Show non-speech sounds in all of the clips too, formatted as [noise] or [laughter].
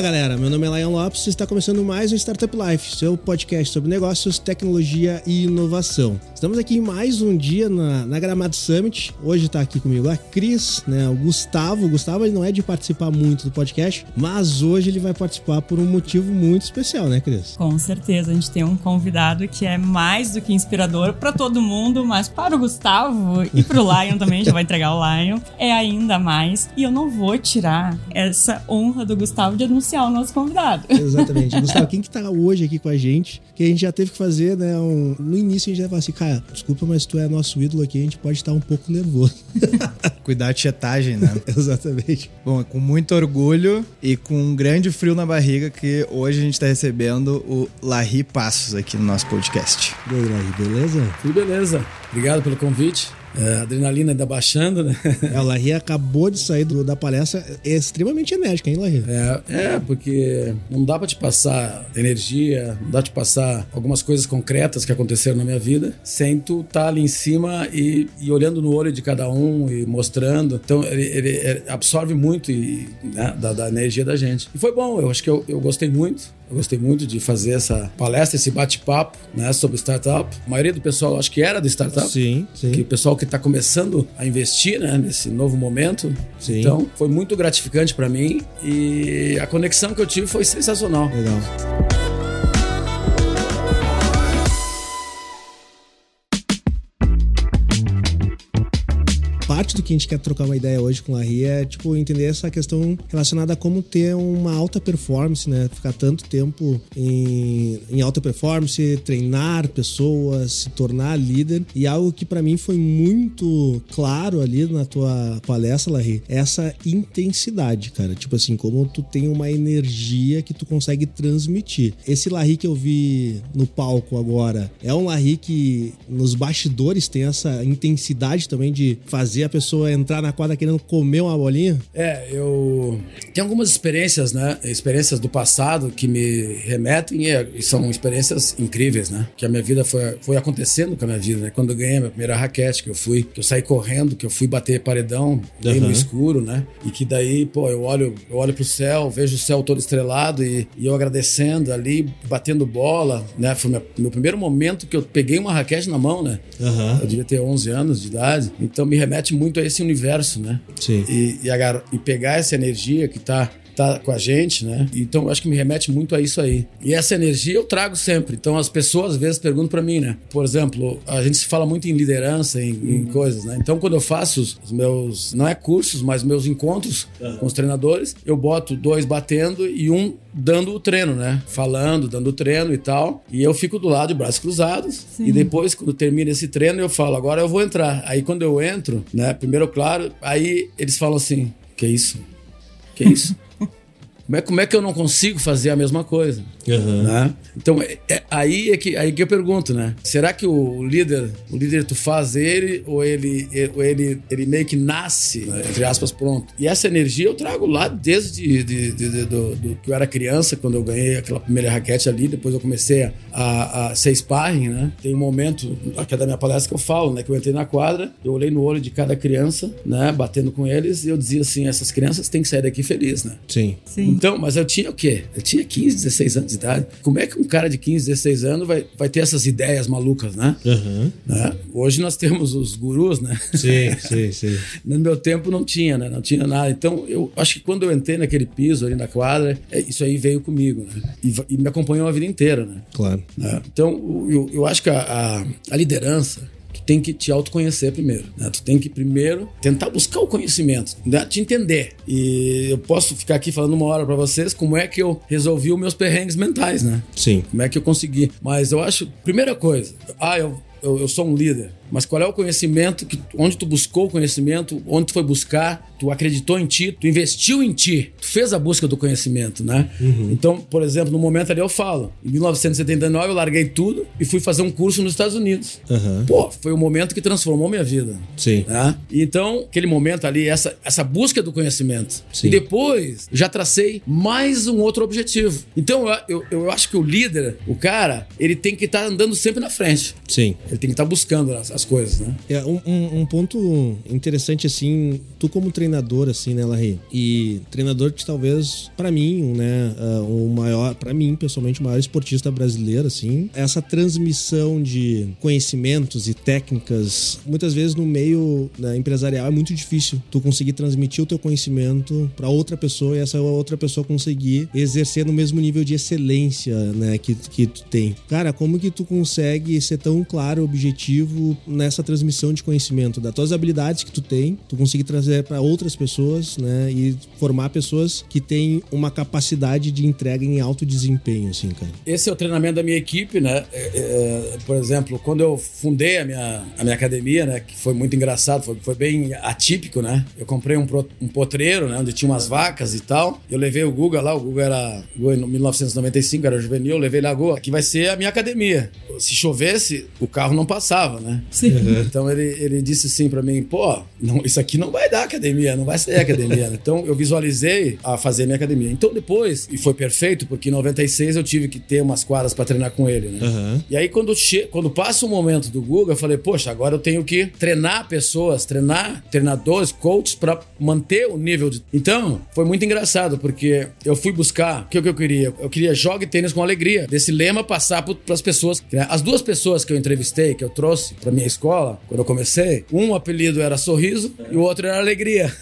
Fala galera, meu nome é Lion Lopes e está começando mais um Startup Life, seu podcast sobre negócios, tecnologia e inovação. Estamos aqui mais um dia na, na Gramado Summit. Hoje está aqui comigo a Cris, né, o Gustavo. O Gustavo ele não é de participar muito do podcast, mas hoje ele vai participar por um motivo muito especial, né, Cris? Com certeza, a gente tem um convidado que é mais do que inspirador para todo mundo, mas para o Gustavo e para o Lion também, já vai entregar o Lion, é ainda mais. E eu não vou tirar essa honra do Gustavo de anunciar o nosso convidado. Exatamente. [laughs] Gustavo, quem que tá hoje aqui com a gente? Que a gente já teve que fazer, né? Um... No início a gente já falou assim, cara, desculpa, mas tu é nosso ídolo aqui, a gente pode estar um pouco nervoso. [laughs] Cuidar de chetagem, né? [laughs] Exatamente. Bom, é com muito orgulho e com um grande frio na barriga que hoje a gente está recebendo o Larry Passos aqui no nosso podcast. E aí, Larry, beleza? Tudo beleza. Obrigado pelo convite. É, a adrenalina ainda baixando, né? É, o Larry acabou de sair do, da palestra, é extremamente enérgica, hein, Larry? É, é, porque não dá pra te passar energia, não dá pra te passar algumas coisas concretas que aconteceram na minha vida sem tu estar tá ali em cima e, e, olhando no olho de cada um e mostrando. Então, ele, ele absorve muito e, né, da, da, energia da gente. E foi bom, eu acho que eu, eu gostei muito. Eu gostei muito de fazer essa palestra, esse bate-papo né, sobre startup. A maioria do pessoal acho que era do startup. Sim, sim. Que o pessoal que está começando a investir né, nesse novo momento. Sim. Então, foi muito gratificante para mim e a conexão que eu tive foi sensacional. Legal. Parte do que a gente quer trocar uma ideia hoje com a Larry é, tipo, entender essa questão relacionada a como ter uma alta performance, né? Ficar tanto tempo em, em alta performance, treinar pessoas, se tornar líder. E algo que para mim foi muito claro ali na tua palestra, Larry, é essa intensidade, cara. Tipo assim, como tu tem uma energia que tu consegue transmitir. Esse Larry que eu vi no palco agora é um Larry que nos bastidores tem essa intensidade também de fazer a pessoa entrar na quadra querendo comer uma bolinha? É, eu. Tem algumas experiências, né? Experiências do passado que me remetem e são experiências incríveis, né? Que a minha vida foi, foi acontecendo com a minha vida, né? Quando eu ganhei a minha primeira raquete, que eu fui, que eu saí correndo, que eu fui bater paredão bem uhum. no escuro, né? E que daí, pô, eu olho, eu olho pro céu, vejo o céu todo estrelado e, e eu agradecendo ali, batendo bola, né? Foi meu, meu primeiro momento que eu peguei uma raquete na mão, né? Uhum. Eu devia ter 11 anos de idade. Então me remete muito a esse universo, né? Sim. E, e, agar, e pegar essa energia que tá tá com a gente, né? Então acho que me remete muito a isso aí. E essa energia eu trago sempre. Então as pessoas às vezes perguntam para mim, né? Por exemplo, a gente se fala muito em liderança, em, uhum. em, coisas, né? Então quando eu faço os meus, não é cursos, mas meus encontros uhum. com os treinadores, eu boto dois batendo e um dando o treino, né? Falando, dando o treino e tal. E eu fico do lado de braços cruzados. Sim. E depois, quando termina esse treino, eu falo, agora eu vou entrar. Aí quando eu entro, né? Primeiro, claro, aí eles falam assim: que isso? Que isso? Como é, como é que eu não consigo fazer a mesma coisa? Uhum. Né? Então, é, é, aí, é que, aí que eu pergunto, né? Será que o líder, o líder tu faz ele ou ele, ou ele, ele meio que nasce, entre aspas, pronto? E essa energia eu trago lá desde de, de, de, do, do, que eu era criança, quando eu ganhei aquela primeira raquete ali, depois eu comecei a, a ser sparring, né? Tem um momento, aqui é da minha palestra que eu falo, né? Que eu entrei na quadra, eu olhei no olho de cada criança, né? Batendo com eles, e eu dizia assim, essas crianças têm que sair daqui felizes, né? Sim. Sim. Então, mas eu tinha o quê? Eu tinha 15, 16 anos de idade. Como é que um cara de 15, 16 anos vai, vai ter essas ideias malucas, né? Uhum. né? Hoje nós temos os gurus, né? Sim, [laughs] sim, sim. No meu tempo não tinha, né? Não tinha nada. Então, eu acho que quando eu entrei naquele piso ali na quadra, é, isso aí veio comigo, né? E, e me acompanhou a vida inteira, né? Claro. Né? Então, eu, eu acho que a, a, a liderança tu tem que te autoconhecer primeiro. Né? Tu tem que primeiro tentar buscar o conhecimento, né? te entender. E eu posso ficar aqui falando uma hora para vocês como é que eu resolvi os meus perrengues mentais, né? Sim. Como é que eu consegui. Mas eu acho, primeira coisa, ah, eu eu, eu sou um líder, mas qual é o conhecimento que onde tu buscou o conhecimento, onde tu foi buscar, tu acreditou em ti, tu investiu em ti, tu fez a busca do conhecimento, né? Então, por exemplo, no momento ali eu falo, em 1979 eu larguei tudo e fui fazer um curso nos Estados Unidos. Aham. Pô, foi o momento que transformou minha vida. Sim. Né? Então, aquele momento ali, essa, essa busca do conhecimento. Sim. E depois, já tracei mais um outro objetivo. Então, eu, eu, eu acho que o líder, o cara, ele tem que estar andando sempre na frente. Sim. Ele tem que estar buscando as, as coisas, né? É, um, um- um ponto interessante, assim, tu como treinador, assim, né, Larry? E treinador que talvez, pra mim, né, ah, o maior, pra mim, pessoalmente, o maior esportista brasileiro, assim, essa transmissão de conhecimentos e técnicas, muitas vezes no meio né, empresarial é muito difícil tu conseguir transmitir o teu conhecimento pra outra pessoa e essa outra pessoa conseguir exercer no mesmo nível de excelência, né, que, que tu tem. Cara, como que tu consegue ser tão claro, objetivo nessa transmissão de conhecimento, das tuas habilidades que tu tem, tu conseguir trazer para outras pessoas, né, e formar pessoas que têm uma capacidade de entrega em alto desempenho, assim, cara. Esse é o treinamento da minha equipe, né? É, é, por exemplo, quando eu fundei a minha, a minha academia, né? Que foi muito engraçado, foi, foi bem atípico, né? Eu comprei um, pro- um potreiro, né? Onde tinha umas vacas e tal. Eu levei o Guga lá, o Guga era em 1995, era juvenil, eu levei lá, Guga, aqui vai ser a minha academia. Se chovesse, o carro não passava, né? Sim. Então ele, ele disse assim pra mim, pô, não, isso aqui não vai dar academia, não vai ser academia. né? então eu visualizei a fazer minha academia. Então depois, e foi perfeito, porque em 96 eu tive que ter umas quadras pra treinar com ele, né? Aham. E aí quando, che quando passa o momento do Google, eu falei, poxa, agora eu tenho que treinar pessoas, treinar treinadores, coaches pra manter o nível de... Então, foi muito engraçado, porque eu fui buscar, o que, que eu queria? Eu queria jogue tênis com alegria. Desse lema passar para as pessoas. né? As duas pessoas que eu entrevistei, que eu trouxe pra minha escola, quando eu comecei, um apelido era Sorriso e o outro era Alegria.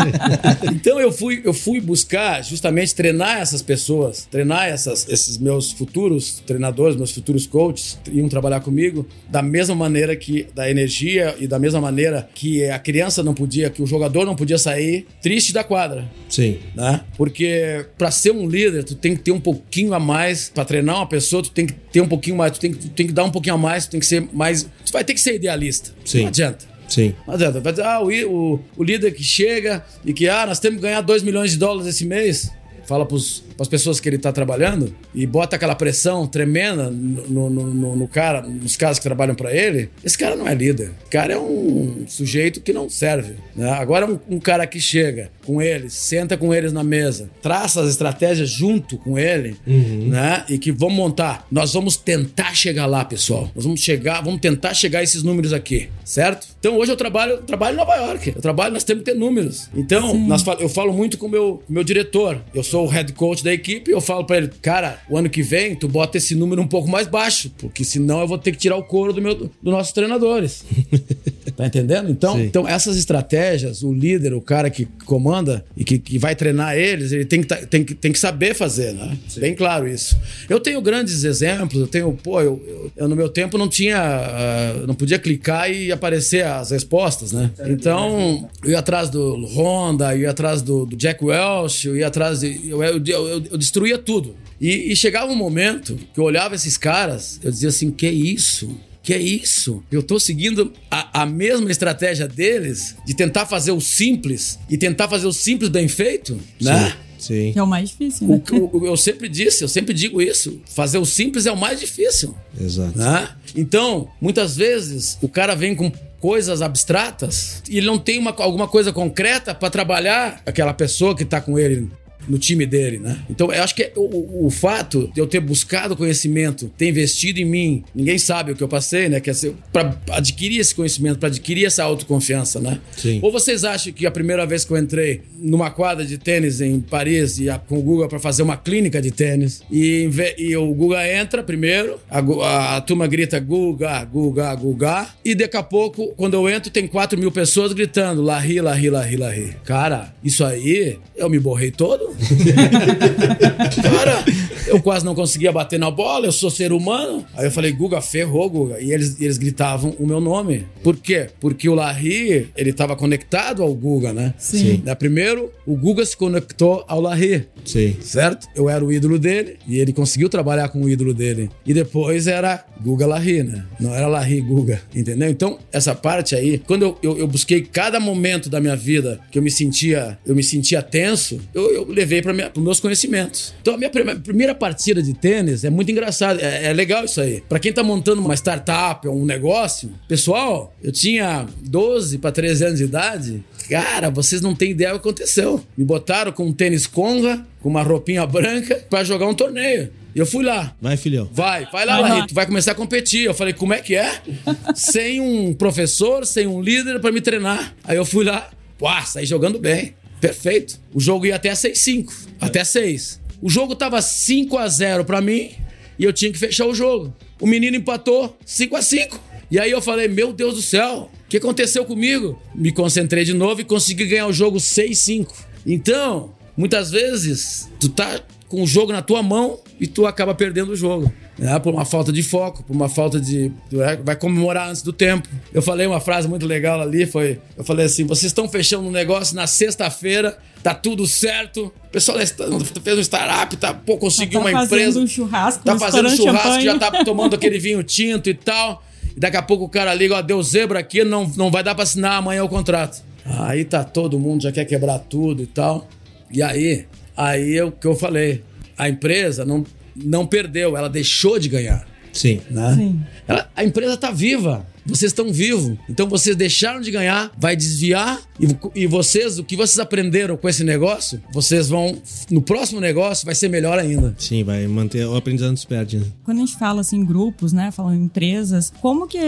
[laughs] então eu fui, eu fui buscar justamente treinar essas pessoas, treinar essas, esses meus futuros treinadores, meus futuros coaches, iam trabalhar comigo da mesma maneira que da energia e da mesma maneira que a criança não podia, que o jogador não podia sair triste da quadra Sim. né? Porque pra ser um líder, tu tem que ter um pouquinho a mais Pra treinar uma pessoa, tu tem que ter um pouquinho mais, tu tem, tu tem que dar um pouquinho a mais, tu tem que ser mais, tu vai ter que ser idealista. Sim. Não adianta. Sim. Não adianta. Vai dizer, ah, o, o, o líder que chega e que, ah, nós temos que ganhar 2 milhões de dólares esse mês. Fala pros, pras pessoas que ele tá trabalhando e bota aquela pressão tremenda no, no, no- no cara, nos caras que trabalham pra ele. Esse cara não é líder. O cara é um sujeito que não serve. né? Agora, um, um cara que chega com eles, senta com eles na mesa, traça as estratégias junto com ele, né? E que vamos montar. Nós vamos tentar chegar lá, pessoal. Nós vamos chegar, vamos tentar chegar a esses números aqui, certo? Então hoje eu trabalho, eu trabalho em Nova York. Eu trabalho, nós temos que ter números. Então, nós eu falo muito com o meu, meu diretor. Eu sou o head coach da equipe e eu falo pra ele, cara, o ano que vem tu bota esse número um pouco mais baixo, porque senão eu vou ter que tirar o couro do meu, dos nossos treinadores. [laughs] Tá entendendo? Então, Sim. então essas estratégias, o líder, o cara que comanda e que, que vai treinar eles, ele tem que, tá- tem que, tem que saber fazer, né? Bem claro isso. Eu tenho grandes exemplos, eu tenho, pô, eu, eu- eu no meu tempo não tinha, ah, não podia clicar e aparecer as respostas, né? Então, eu ia atrás do Honda, eu ia atrás do, do Jack Welch, eu ia atrás de. Eu, eu, eu- eu destruía tudo. E, e chegava um momento que eu olhava esses caras, eu dizia assim: que isso? Que é isso? Eu tô seguindo a, a mesma estratégia deles de tentar fazer o simples e tentar fazer o simples bem feito, né? Sim. Que é o mais difícil, O né? que eu, eu sempre disse, eu sempre digo isso. Fazer o simples é o mais difícil, Exato. né? Então, muitas vezes o cara vem com coisas abstratas e ele não tem uma, alguma coisa concreta para trabalhar aquela pessoa que tá com ele no time dele, né? Então, eu acho que o, o- o fato de eu ter buscado conhecimento, ter investido em mim, ninguém sabe o que eu passei, né? Que é para adquirir esse conhecimento, para adquirir essa autoconfiança, né? Sim. Ou vocês acham que a primeira vez que eu entrei numa quadra de tênis em Paris e a- com o Guga para fazer uma clínica de tênis e, e o Guga entra primeiro, a, a- a turma grita Guga, Guga, Guga e daqui a pouco, quando eu entro, tem 4 mil pessoas gritando Larri, Larri, Larri, Larri. Cara, isso aí, eu me borrei todo. [laughs] Cara, Eu quase não conseguia bater na bola, eu sou ser humano. Aí eu falei, Guga, ferrou, Guga. E eles, eles gritavam o meu nome. Por quê? Porque o Larry, ele tava conectado ao Guga, né? Sim. Né, Primeiro, o Guga se conectou ao Larry. Sim. Certo? Eu era o ídolo dele e ele conseguiu trabalhar com o ídolo dele. E depois era Guga Larry, né? Não era Larry Guga, entendeu? Então, essa parte aí, quando eu, eu, eu busquei cada momento da minha vida que eu me sentia, eu me sentia tenso, eu, eu levei para meus conhecimentos. Então, a minha prime- primeira partida de tênis é muito engraçado, é, é legal isso aí. Para quem tá montando uma startup ou um negócio, pessoal, eu tinha 12 para 13 anos de idade. Cara, vocês não têm ideia do que aconteceu. Me botaram com um tênis conga, com uma roupinha branca, para jogar um torneio. E eu fui lá. Vai, filhão. Vai, vai lá, Vai lá. Tu vai começar a competir. Eu falei, como é que é? [laughs] sem um professor, sem um líder pra me treinar. Aí eu fui lá, uá, saí jogando bem. Perfeito. O jogo ia até 6-5, até 6. O jogo tava 5 a 0 pra mim e eu tinha que fechar o jogo. O menino empatou 5 a 5. E aí eu falei, meu Deus do céu, o que aconteceu comigo? Me concentrei de novo e consegui ganhar o jogo 6-5. Então, muitas vezes, tu tá com o jogo na tua mão e tu acaba perdendo o jogo. Né? Por uma falta de foco, por uma falta de. é- Vai comemorar antes do tempo. Eu falei uma frase muito legal ali: foi. Eu falei assim: vocês estão fechando um negócio na sexta-feira, tá tudo certo. O pessoal sta- fez um startup, tá, pô, conseguiu tá uma fazendo empresa. um churrasco, Tá fazendo estourando churrasco, champanhe. já tá tomando aquele [laughs] vinho tinto e tal. E daqui a pouco o cara liga, ó, deu zebra aqui, não, não vai dar pra assinar amanhã o contrato. Aí tá todo mundo, já quer quebrar tudo e tal. E aí, aí é o que eu falei. A empresa não, não perdeu, ela deixou de ganhar. Sim. Né? Sim. Ela- a empresa tá viva. Vocês estão vivos. Então vocês deixaram de ganhar, vai desviar. E, e vocês, o que vocês aprenderam com esse negócio, vocês vão. No próximo negócio vai ser melhor ainda. Sim, vai manter o aprendizado se perde, né? Quando a gente fala assim, em grupos, né? Falando em empresas, como que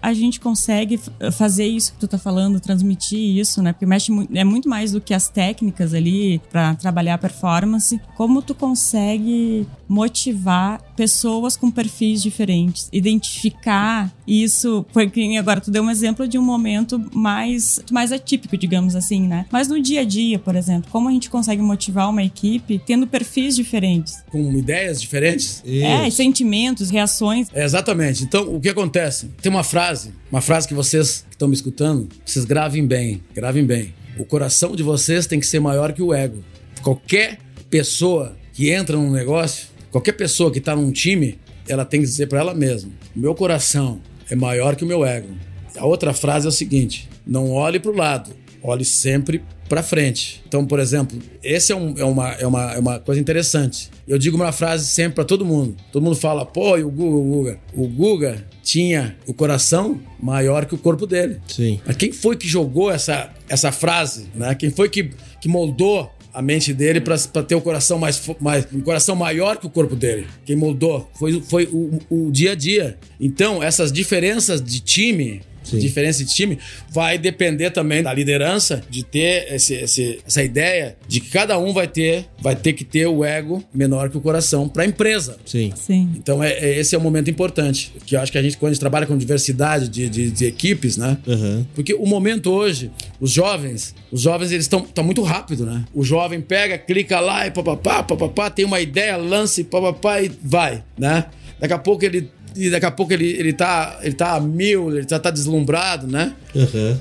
a gente consegue fazer isso que tu tá falando, transmitir isso, né? Porque mexe mu- é muito mais do que as técnicas ali para trabalhar a performance. Como tu consegue motivar pessoas com perfis diferentes, identificar isso, porque agora tu deu um exemplo de um momento mais mais atípico, digamos assim, né? Mas no dia a dia, por exemplo, como a gente consegue motivar uma equipe tendo perfis diferentes? Com ideias diferentes. É, Isso. sentimentos, reações. É, exatamente. Então, o que acontece? Tem uma frase, uma frase que vocês que estão me escutando, vocês gravem bem, gravem bem. O coração de vocês tem que ser maior que o ego. Qualquer pessoa que entra num negócio, qualquer pessoa que está num time, ela tem que dizer para ela mesma: meu coração é maior que o meu ego. A outra frase é o seguinte: não olhe para o lado, olhe sempre para frente. Então, por exemplo, esse é, um- é uma, é, uma, é uma coisa interessante. Eu digo uma frase sempre para todo mundo. Todo mundo fala, pô, e o Guga, o Guga. O Guga tinha o coração maior que o corpo dele. Sim. Mas quem foi que jogou essa, essa frase? Né? Quem foi que, que moldou a mente dele para ter o coração mais, mais um coração maior que o corpo dele? Quem moldou foi, foi o, o dia a dia. Então, essas diferenças de time Sim. diferença de time, vai depender também da liderança de ter esse, esse- essa ideia de que cada um vai ter, vai ter que ter o ego menor que o coração para a empresa. Sim. Sim. Então é, é- esse é o momento importante, que eu acho que a gente quando a gente trabalha com diversidade de, de- de equipes, né? Aham. Porque o momento hoje, os jovens, os jovens eles estão tá muito rápido, né? O jovem pega, clica lá e papapá, papapá, tem uma ideia, lança e papapá e vai, né? Daqui a pouco ele e daqui a pouco ele, ele tá ele tá a mil, ele já tá deslumbrado, né? Aham.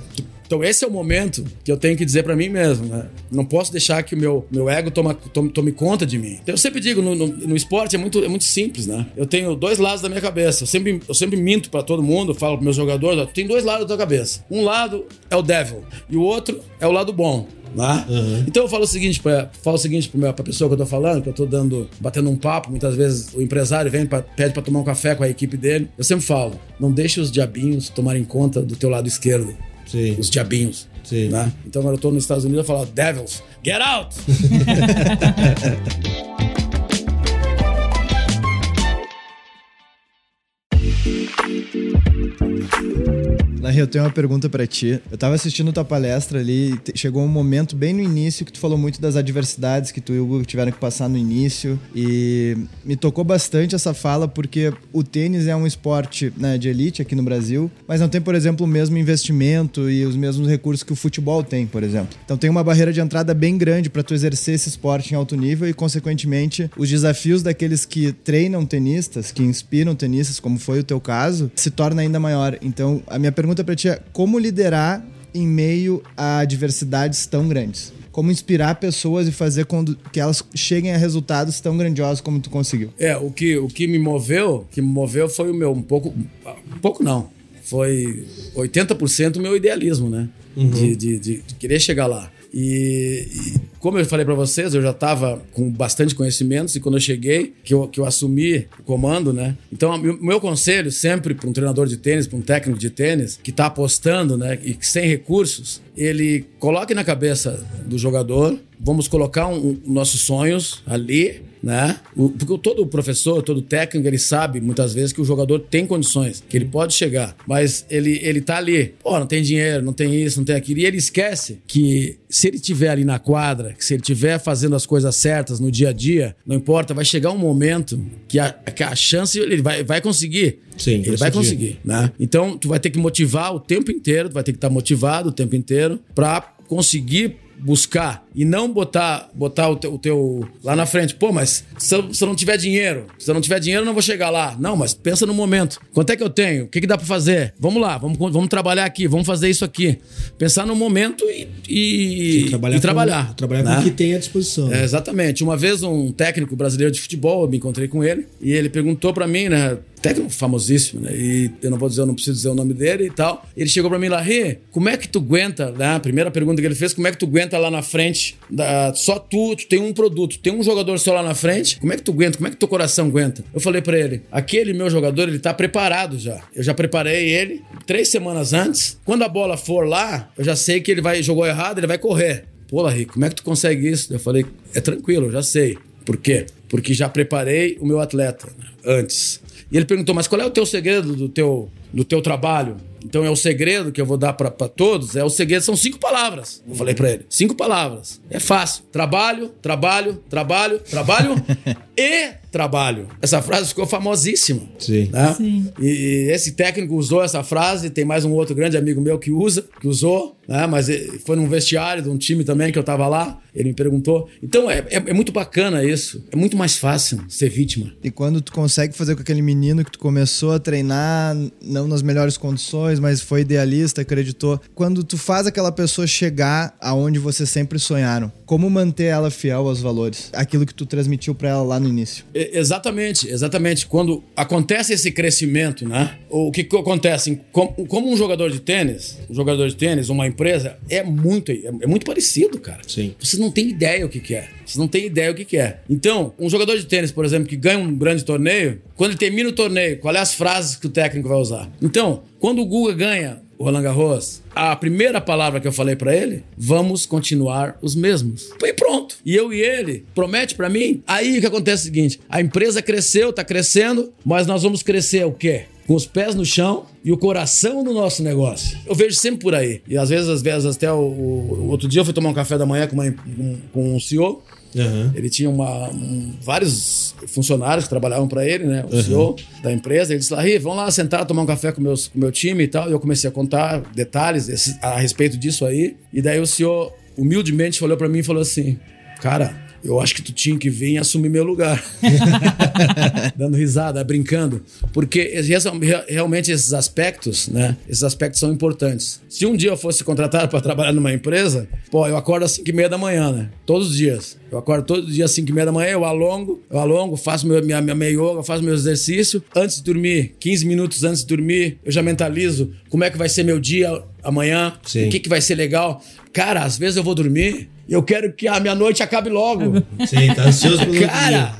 Então esse é o momento que eu tenho que dizer pra mim mesmo, né? Não posso deixar que o meu, meu ego toma, tome, tome conta de mim. Então, eu sempre digo, no, no, no esporte é muito, é muito simples, né? Eu tenho dois lados da minha cabeça. Eu sempre, eu sempre minto pra todo mundo, falo pros meus jogadores, tem dois lados da tua cabeça. Um lado é o devil e o outro é o lado bom. Né? Então eu falo o seguinte pra, falo o seguinte pra, pra pessoa que eu tô falando, que eu tô dando, batendo um papo, muitas vezes o empresário vem pra, pede pra tomar um café com a equipe dele. Eu sempre falo, não deixe os diabinhos tomarem conta do teu lado esquerdo Sim. os diabinhos. Né? Então agora eu tô nos Estados Unidos eu falo, devils, get out! [laughs] eu tenho uma pergunta para ti. Eu tava assistindo tua palestra ali chegou um momento bem no início que tu falou muito das adversidades que tu e o Hugo tiveram que passar no início e me tocou bastante essa fala porque o tênis é um esporte né, de elite aqui no Brasil, mas não tem, por exemplo, o mesmo investimento e os mesmos recursos que o futebol tem, por exemplo. Então tem uma barreira de entrada bem grande para tu exercer esse esporte em alto nível e, consequentemente, os desafios daqueles que treinam tenistas, que inspiram tenistas, como foi o teu caso, se torna ainda maior. Então, a minha pergunta para ti é como liderar em meio a adversidades tão grandes? Como inspirar pessoas e fazer com que elas cheguem a resultados tão grandiosos como tu conseguiu? É, o que, o que me moveu, que me moveu foi o meu um pouco, um pouco não, foi 80% o meu idealismo, né? Uhum. De, de, de, de, querer chegar lá. E como eu falei para vocês, eu já estava com bastante conhecimentos e quando eu cheguei, que eu, que eu assumi o comando, né? Então, o meu conselho sempre para um treinador de tênis, para um técnico de tênis que está apostando, né, e sem recursos, ele coloque na cabeça do jogador, vamos colocar um, um, nossos sonhos ali, né? O, porque todo professor, todo técnico, ele sabe muitas vezes que o jogador tem condições, que ele pode chegar, mas ele ele tá ali, pô, não tem dinheiro, não tem isso, não tem aquilo, e ele esquece que se ele tiver ali na quadra que se ele estiver fazendo as coisas certas no dia a dia, não importa, vai chegar um momento que a, que a chance ele vai, vai conseguir. Sim, ele vai conseguir, né? Então, tu vai ter que motivar o tempo inteiro, tu vai ter que estar motivado o tempo inteiro para conseguir buscar e não botar botar o teu, o teu, lá na frente. Pô, mas se eu, se eu, não tiver dinheiro, se eu não tiver dinheiro, eu não vou chegar lá. Não, mas pensa no momento. Quanto é que eu tenho? O que, que dá para fazer? Vamos lá, vamos, vamos trabalhar aqui, vamos fazer isso aqui. Pensar no momento e, e, trabalhar. E trabalhar, com, trabalhar né? com o que tem à disposição. É, exatamente. Uma vez um técnico brasileiro de futebol, eu me encontrei com ele e ele perguntou para mim, né? Técnico famosíssimo, né? E eu não vou dizer, eu não preciso dizer o nome dele e tal. Ele chegou para mim lá, Rê, como é que tu aguenta, né? A primeira pergunta que ele fez, como é que tu aguenta lá na frente? Da, só tu, tu tem um produto, tem um jogador só lá na frente, como é que tu aguenta? Como é que teu coração aguenta? Eu falei para ele, aquele meu jogador, ele tá preparado já. Eu já preparei ele três semanas antes. Quando a bola for lá, eu já sei que ele vai, jogou errado, ele vai correr. Pô, Larry, como é que tu consegue isso? Eu falei, é tranquilo, eu já sei. Por quê? Porque já preparei o meu atleta antes. E ele perguntou: Mas qual é o teu segredo do teu, do teu trabalho? Então é o segredo que eu vou dar para todos. É o segredo, são cinco palavras. Eu falei para ele: cinco palavras. É fácil. Trabalho, trabalho, trabalho, trabalho e trabalho. Essa frase ficou famosíssima. Sim. Né? Sim. E esse técnico usou essa frase, tem mais um outro grande amigo meu que usa, que usou, né? Mas foi num vestiário de um time também que eu tava lá. Ele me perguntou. Então é, é, é muito bacana isso. É muito mais fácil ser vítima. E quando tu consegue fazer com aquele menino que tu começou a treinar, não nas melhores condições, mas foi idealista, acreditou. Quando tu faz aquela pessoa chegar aonde você sempre sonharam, como manter ela fiel aos valores? Aquilo que tu transmitiu para ela lá no início. Exatamente, exatamente. Quando acontece esse crescimento, né? O que, que acontece? Como um jogador de tênis, um jogador de tênis, uma empresa, é muito, é muito parecido, cara. Sim. Você não tem ideia o que, que é. Você não tem ideia o que, que é. Então, um jogador de tênis, por exemplo, que ganha um grande torneio, quando ele termina o torneio, qual é as frases que o técnico vai usar? Então, quando o Guga ganha Roland Garros, a primeira palavra que eu falei para ele, vamos continuar os mesmos. Foi pronto. E eu e ele, promete para mim? Aí o que acontece é o seguinte, a empresa cresceu, tá crescendo, mas nós vamos crescer o quê? Com os pés no chão e o coração no nosso negócio. Eu vejo sempre por aí. E às vezes, às vezes até o, o outro dia eu fui tomar um café da manhã com, uma, com um CEO. Uhum. Ele tinha uma, um, vários funcionários que trabalhavam para ele, né? O uhum. CEO da empresa. Ele disse: Larry, vamos lá sentar, tomar um café com, meus, com meu time e tal. E eu comecei a contar detalhes a respeito disso aí. E daí o senhor, humildemente, olhou para mim e falou assim: Cara, eu acho que tu tinha que vir e assumir meu lugar. [laughs] Dando risada, brincando. Porque realmente esses aspectos, né? Esses aspectos são importantes. Se um dia eu fosse contratado para trabalhar numa empresa, pô, eu acordo às 5 e meia da manhã, né? Todos os dias. Eu acordo todos os dias às 5 e meia da manhã, eu alongo, eu alongo, faço meu, minha, minha, minha yoga, faço meu exercício. Antes de dormir, 15 minutos antes de dormir, eu já mentalizo como é que vai ser meu dia amanhã, Sim. o que, que vai ser legal. Cara, às vezes eu vou dormir eu quero que a minha noite acabe logo. Sim, tá ansioso pelo [laughs] Cara,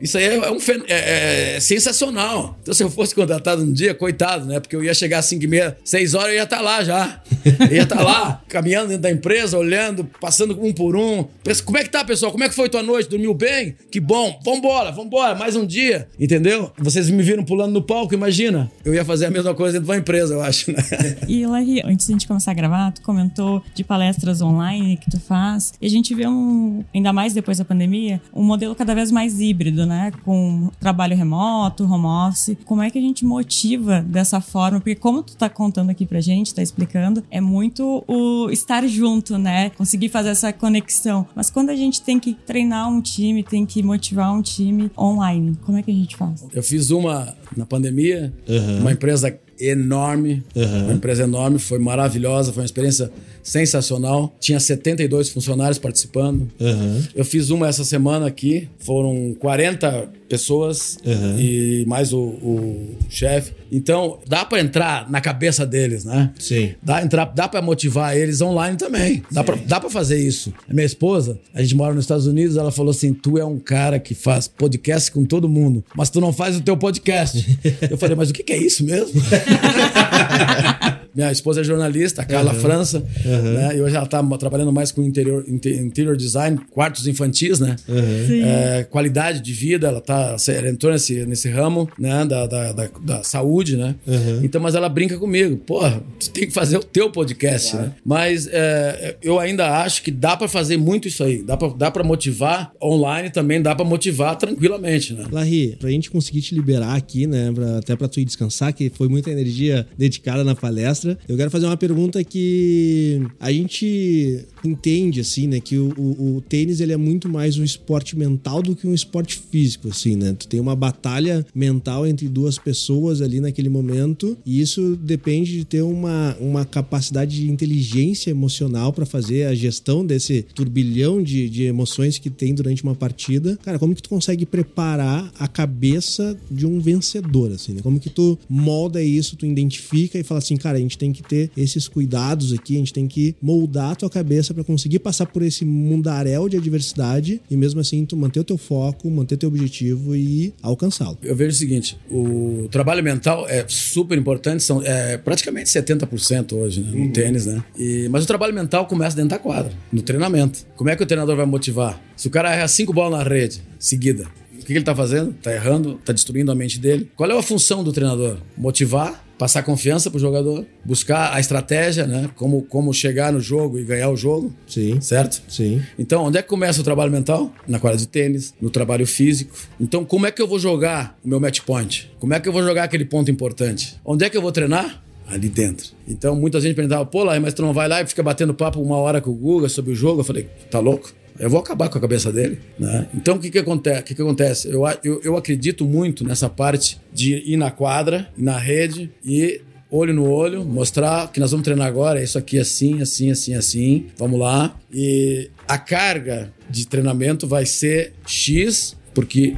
Isso aí é, um é, é, sensacional. Então, se eu fosse contratado um dia, coitado, né? Porque eu ia chegar às 5 e meia, 6 horas, eu ia estar tá lá já. [laughs] Eu ia estar tá lá, caminhando dentro da empresa, olhando, passando um por um. Como é que tá, pessoal? Como é que foi tua noite? Dormiu bem? Que bom. Vambora, vambora, mais um dia. Entendeu? Vocês me viram pulando no palco, imagina. Eu ia fazer a mesma coisa dentro de uma empresa, eu acho, né? [laughs] E, Larry, antes da gente começar a gravar, tu comentou de palestras online que tu faz. E a gente vê um, ainda mais depois da pandemia, um modelo cada vez mais híbrido, né? Com trabalho remoto, home office. Como é que a gente motiva dessa forma? Porque como tu tá contando aqui pra gente, tá explicando, é muito o estar junto, né? Conseguir fazer essa conexão. Mas quando a gente tem que treinar um time, tem que motivar um time online, como é que a gente faz? Eu fiz uma na pandemia, uhum. uma empresa enorme, uhum. uma empresa enorme, foi maravilhosa, foi uma experiência sensacional. Tinha 72 funcionários participando. Uhum. Eu fiz uma essa semana aqui, foram 40 pessoas uhum. e mais o, o chefe. Então, dá para entrar na cabeça deles, né? Sim. Dá, entrar, dá para motivar eles online também. Dá para dá pra fazer isso. A minha esposa, a gente mora nos Estados Unidos, ela falou assim: tu é um cara que faz podcast com todo mundo, mas tu não faz o teu podcast. [laughs] Eu falei, mas o que, que é isso mesmo? [laughs] Minha esposa é jornalista, a Carla uhum. França, uhum. né? E hoje ela está trabalhando mais com interior, interior design, quartos infantis, né? Uhum. É, qualidade de vida, ela tá, ela entrou nesse, nesse ramo, né? Da, da, da, da saúde, né? Então, mas ela brinca comigo, porra, tu tem que fazer o teu podcast, claro. né? Mas é, eu ainda acho que dá para fazer muito isso aí, dá para dá pra motivar online também, dá para motivar tranquilamente, né? Larry, pra gente conseguir te liberar aqui, né? Pra, até pra tu ir descansar, que foi muita energia dedicada na palestra, palestra. Eu quero fazer uma pergunta que a gente entende, assim, né? Que o, o, o, tênis ele é muito mais um esporte mental do que um esporte físico, assim, né? Tu tem uma batalha mental entre duas pessoas ali naquele momento e isso depende de ter uma, uma capacidade de inteligência emocional para fazer a gestão desse turbilhão de, de emoções que tem durante uma partida. Cara, como que tu consegue preparar a cabeça de um vencedor, assim, né? Como que tu molda isso, tu identifica e fala assim, cara, a gente tem que ter esses cuidados aqui, a gente tem que moldar a tua cabeça para conseguir passar por esse mundaréu de adversidade e mesmo assim tu manter o teu foco, manter teu objetivo e alcançá-lo. Eu vejo o seguinte, o trabalho mental é super importante, são é, praticamente 70% hoje né, no uhum. tênis, né? E, mas o trabalho mental começa dentro da quadra, no treinamento. Como é que o treinador vai motivar? Se o cara erra cinco bolas na rede seguida, o que ele está fazendo? Está errando, está destruindo a mente dele. Qual é a função do treinador? Motivar, passar confiança pro jogador, buscar a estratégia, né? Como, como chegar no jogo e ganhar o jogo. Sim. Certo? Sim. Então, onde é que começa o trabalho mental? Na quadra de tênis, no trabalho físico. Então, como é que eu vou jogar o meu match point? Como é que eu vou jogar aquele ponto importante? Onde é que eu vou treinar? ali dentro. Então, muita gente perguntava, pô, lá, mas tu não vai lá e fica batendo papo uma hora com o Guga sobre o jogo? Eu falei, tá louco? Eu vou acabar com a cabeça dele. Né? Então, o que, que, acontece? Que, que acontece? Eu, eu, eu acredito muito nessa parte de ir na quadra, na rede e olho no olho, mostrar que nós vamos treinar agora, é isso aqui assim, assim, assim, assim, vamos lá. E a carga de treinamento vai ser X, porque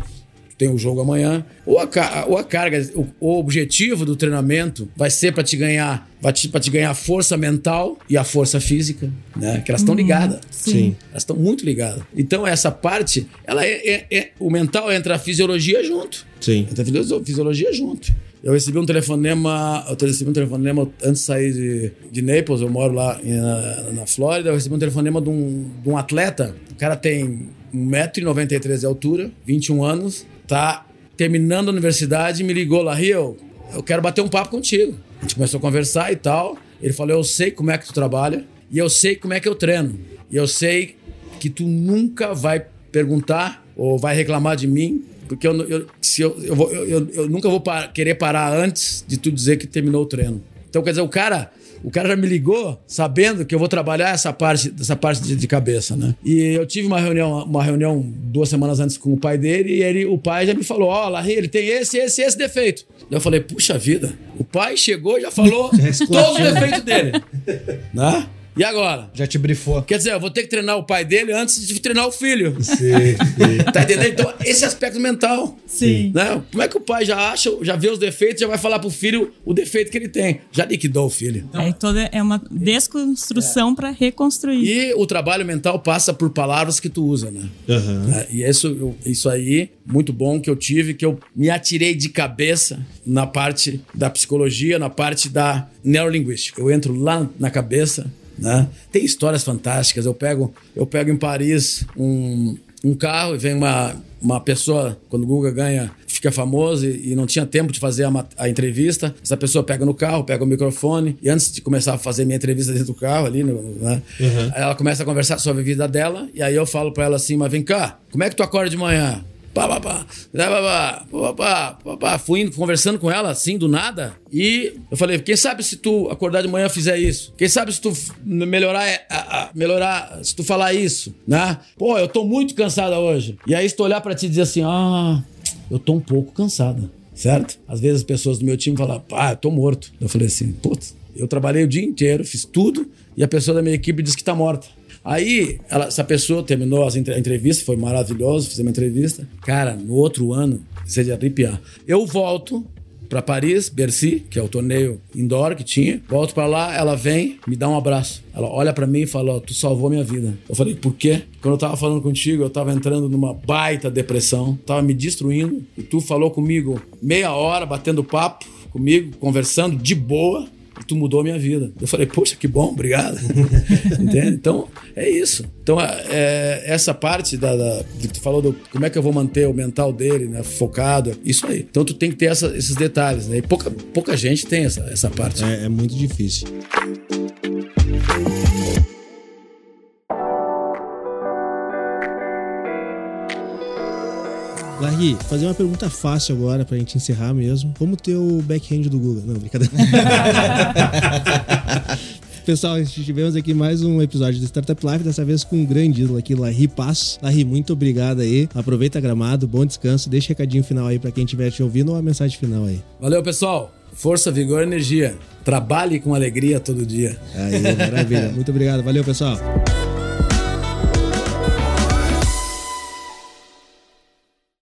tem o jogo amanhã, ou a, ou a carga, o, o objetivo do treinamento vai ser para te ganhar, para te, te ganhar força mental e a força física, né? Que elas estão uhum. ligadas. Sim. Elas estão muito ligadas. Então essa parte, ela é, é, é, o mental entra a fisiologia junto. Sim. Entra a fisiologia junto. Eu recebi um telefonema, eu recebi um telefonema antes de sair de, de Naples, eu moro lá na, na Flórida, eu recebi um telefonema de um, de um atleta, o cara tem 1,93m de altura, 21 anos, tá terminando a universidade, me ligou lá, Rio, eu quero bater um papo contigo. A gente começou a conversar e tal. Ele falou, eu sei como é que tu trabalha e eu sei como é que eu treino. E eu sei que tu nunca vai perguntar ou vai reclamar de mim, porque eu, eu se eu, eu, vou, eu, eu, nunca vou par querer parar antes de tu dizer que terminou o treino. Então, quer dizer, o cara o cara já me ligou sabendo que eu vou trabalhar essa parte, essa parte de, de, cabeça, né? E eu tive uma reunião, uma reunião duas semanas antes com o pai dele e ele, o pai já me falou: Ó, oh, Larry, ele tem esse, esse, esse defeito. Eu falei: Puxa vida, o pai chegou e já falou todos os defeitos dele, né? E agora? Já te brifou. Quer dizer, eu vou ter que treinar o pai dele antes de treinar o filho. Sim, sim. [laughs] Tá entendendo? Então, esse aspecto mental. Sim. Né? Como é que o pai já acha, já vê os defeitos, já vai falar pro filho o defeito que ele tem? Já liquidou o filho. É, toda, é uma desconstrução pra reconstruir. E o trabalho mental passa por palavras que tu usa, né? Aham. É, E isso, eu- isso aí, muito bom que eu tive, que eu me atirei de cabeça na parte da psicologia, na parte da neurolinguística. Eu entro lá na cabeça, né? Tem histórias fantásticas. Eu pego, eu pego em Paris um, um carro e vem uma, uma pessoa, quando o Guga ganha, fica famoso e, e não tinha tempo de fazer a, a entrevista. Essa pessoa pega no carro, pega o microfone e antes de começar a fazer minha entrevista dentro do carro ali, no- né? Aí ela começa a conversar sobre a vida dela e aí eu falo pra ela assim, mas vem cá, como é que tu acorda de manhã? Pá, pá, pá, pá, pá, pá, pá, pá. Fui conversando com ela assim, do nada. E eu falei, quem sabe se tu acordar de manhã fizer isso? Quem sabe se tu melhorar, a- melhorar, se tu falar isso, né? Pô, eu tô muito cansada hoje. E aí se tu olhar pra ti e dizer assim, ah, eu tô um pouco cansada, certo? Às vezes as pessoas do meu time falam, pá, eu tô morto. Eu falei assim, putz, eu trabalhei o dia inteiro, fiz tudo, e a pessoa da minha equipe diz que tá morta. Aí, ela- essa pessoa terminou as a entrevista, foi maravilhoso, fizemos uma entrevista. Cara, no outro ano, você de arrepiar. Eu volto pra Paris, Bercy, que é o torneio indoor que tinha. Volto pra lá, ela vem, me dá um abraço. Ela olha pra mim e fala: ó, Tu salvou minha vida. Eu falei: Por quê? Quando eu tava falando contigo, eu tava entrando numa baita depressão, tava me destruindo. E tu falou comigo meia hora, batendo papo comigo, conversando de boa. Tu mudou a minha vida. Eu falei, poxa, que bom, obrigado. [laughs] Entende? Então, é isso. Então, é, essa parte da, da- que tu falou do como é que eu vou manter o mental dele, né? Focado, isso aí. Então, tu tem que ter essa- esses detalhes, né? E pouca, pouca gente tem essa, essa parte. É, é muito difícil. Larry, fazer uma pergunta fácil agora pra gente encerrar mesmo. Como ter o backhand do Google? Não, brincadeira. [laughs] Pessoal, tivemos aqui mais um episódio do Startup Live, dessa vez com um grande ídolo aqui, Larry Paz. Larry, muito obrigado aí. Aproveita gramado, bom descanso. Deixa recadinho final aí pra quem estiver te ouvindo ou a mensagem final aí. Valeu, pessoal. Força, vigor, energia. Trabalhe com alegria todo dia. Aí, maravilha. Muito obrigado. Valeu, pessoal.